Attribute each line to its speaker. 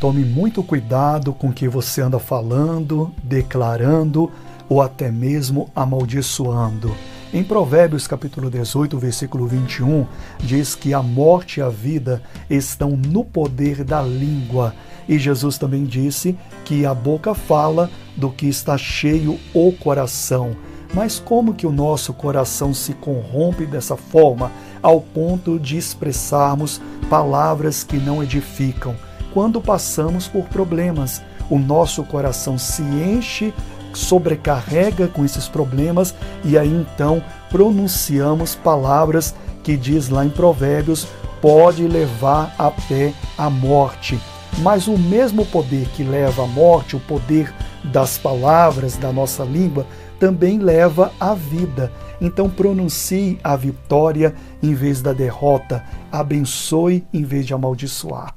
Speaker 1: Tome muito cuidado com o que você anda falando, declarando ou até mesmo amaldiçoando. Em Provérbios capítulo 18, versículo 21, diz que a morte e a vida estão no poder da língua. E Jesus também disse que a boca fala do que está cheio o coração. Mas como que o nosso coração se corrompe dessa forma, ao ponto de expressarmos palavras que não edificam? Quando passamos por problemas, o nosso coração se enche sobrecarrega com esses problemas e aí então pronunciamos palavras que diz lá em Provérbios pode levar até a morte. Mas o mesmo poder que leva à morte, o poder das palavras da nossa língua, também leva à vida. Então pronuncie a vitória em vez da derrota, abençoe em vez de amaldiçoar.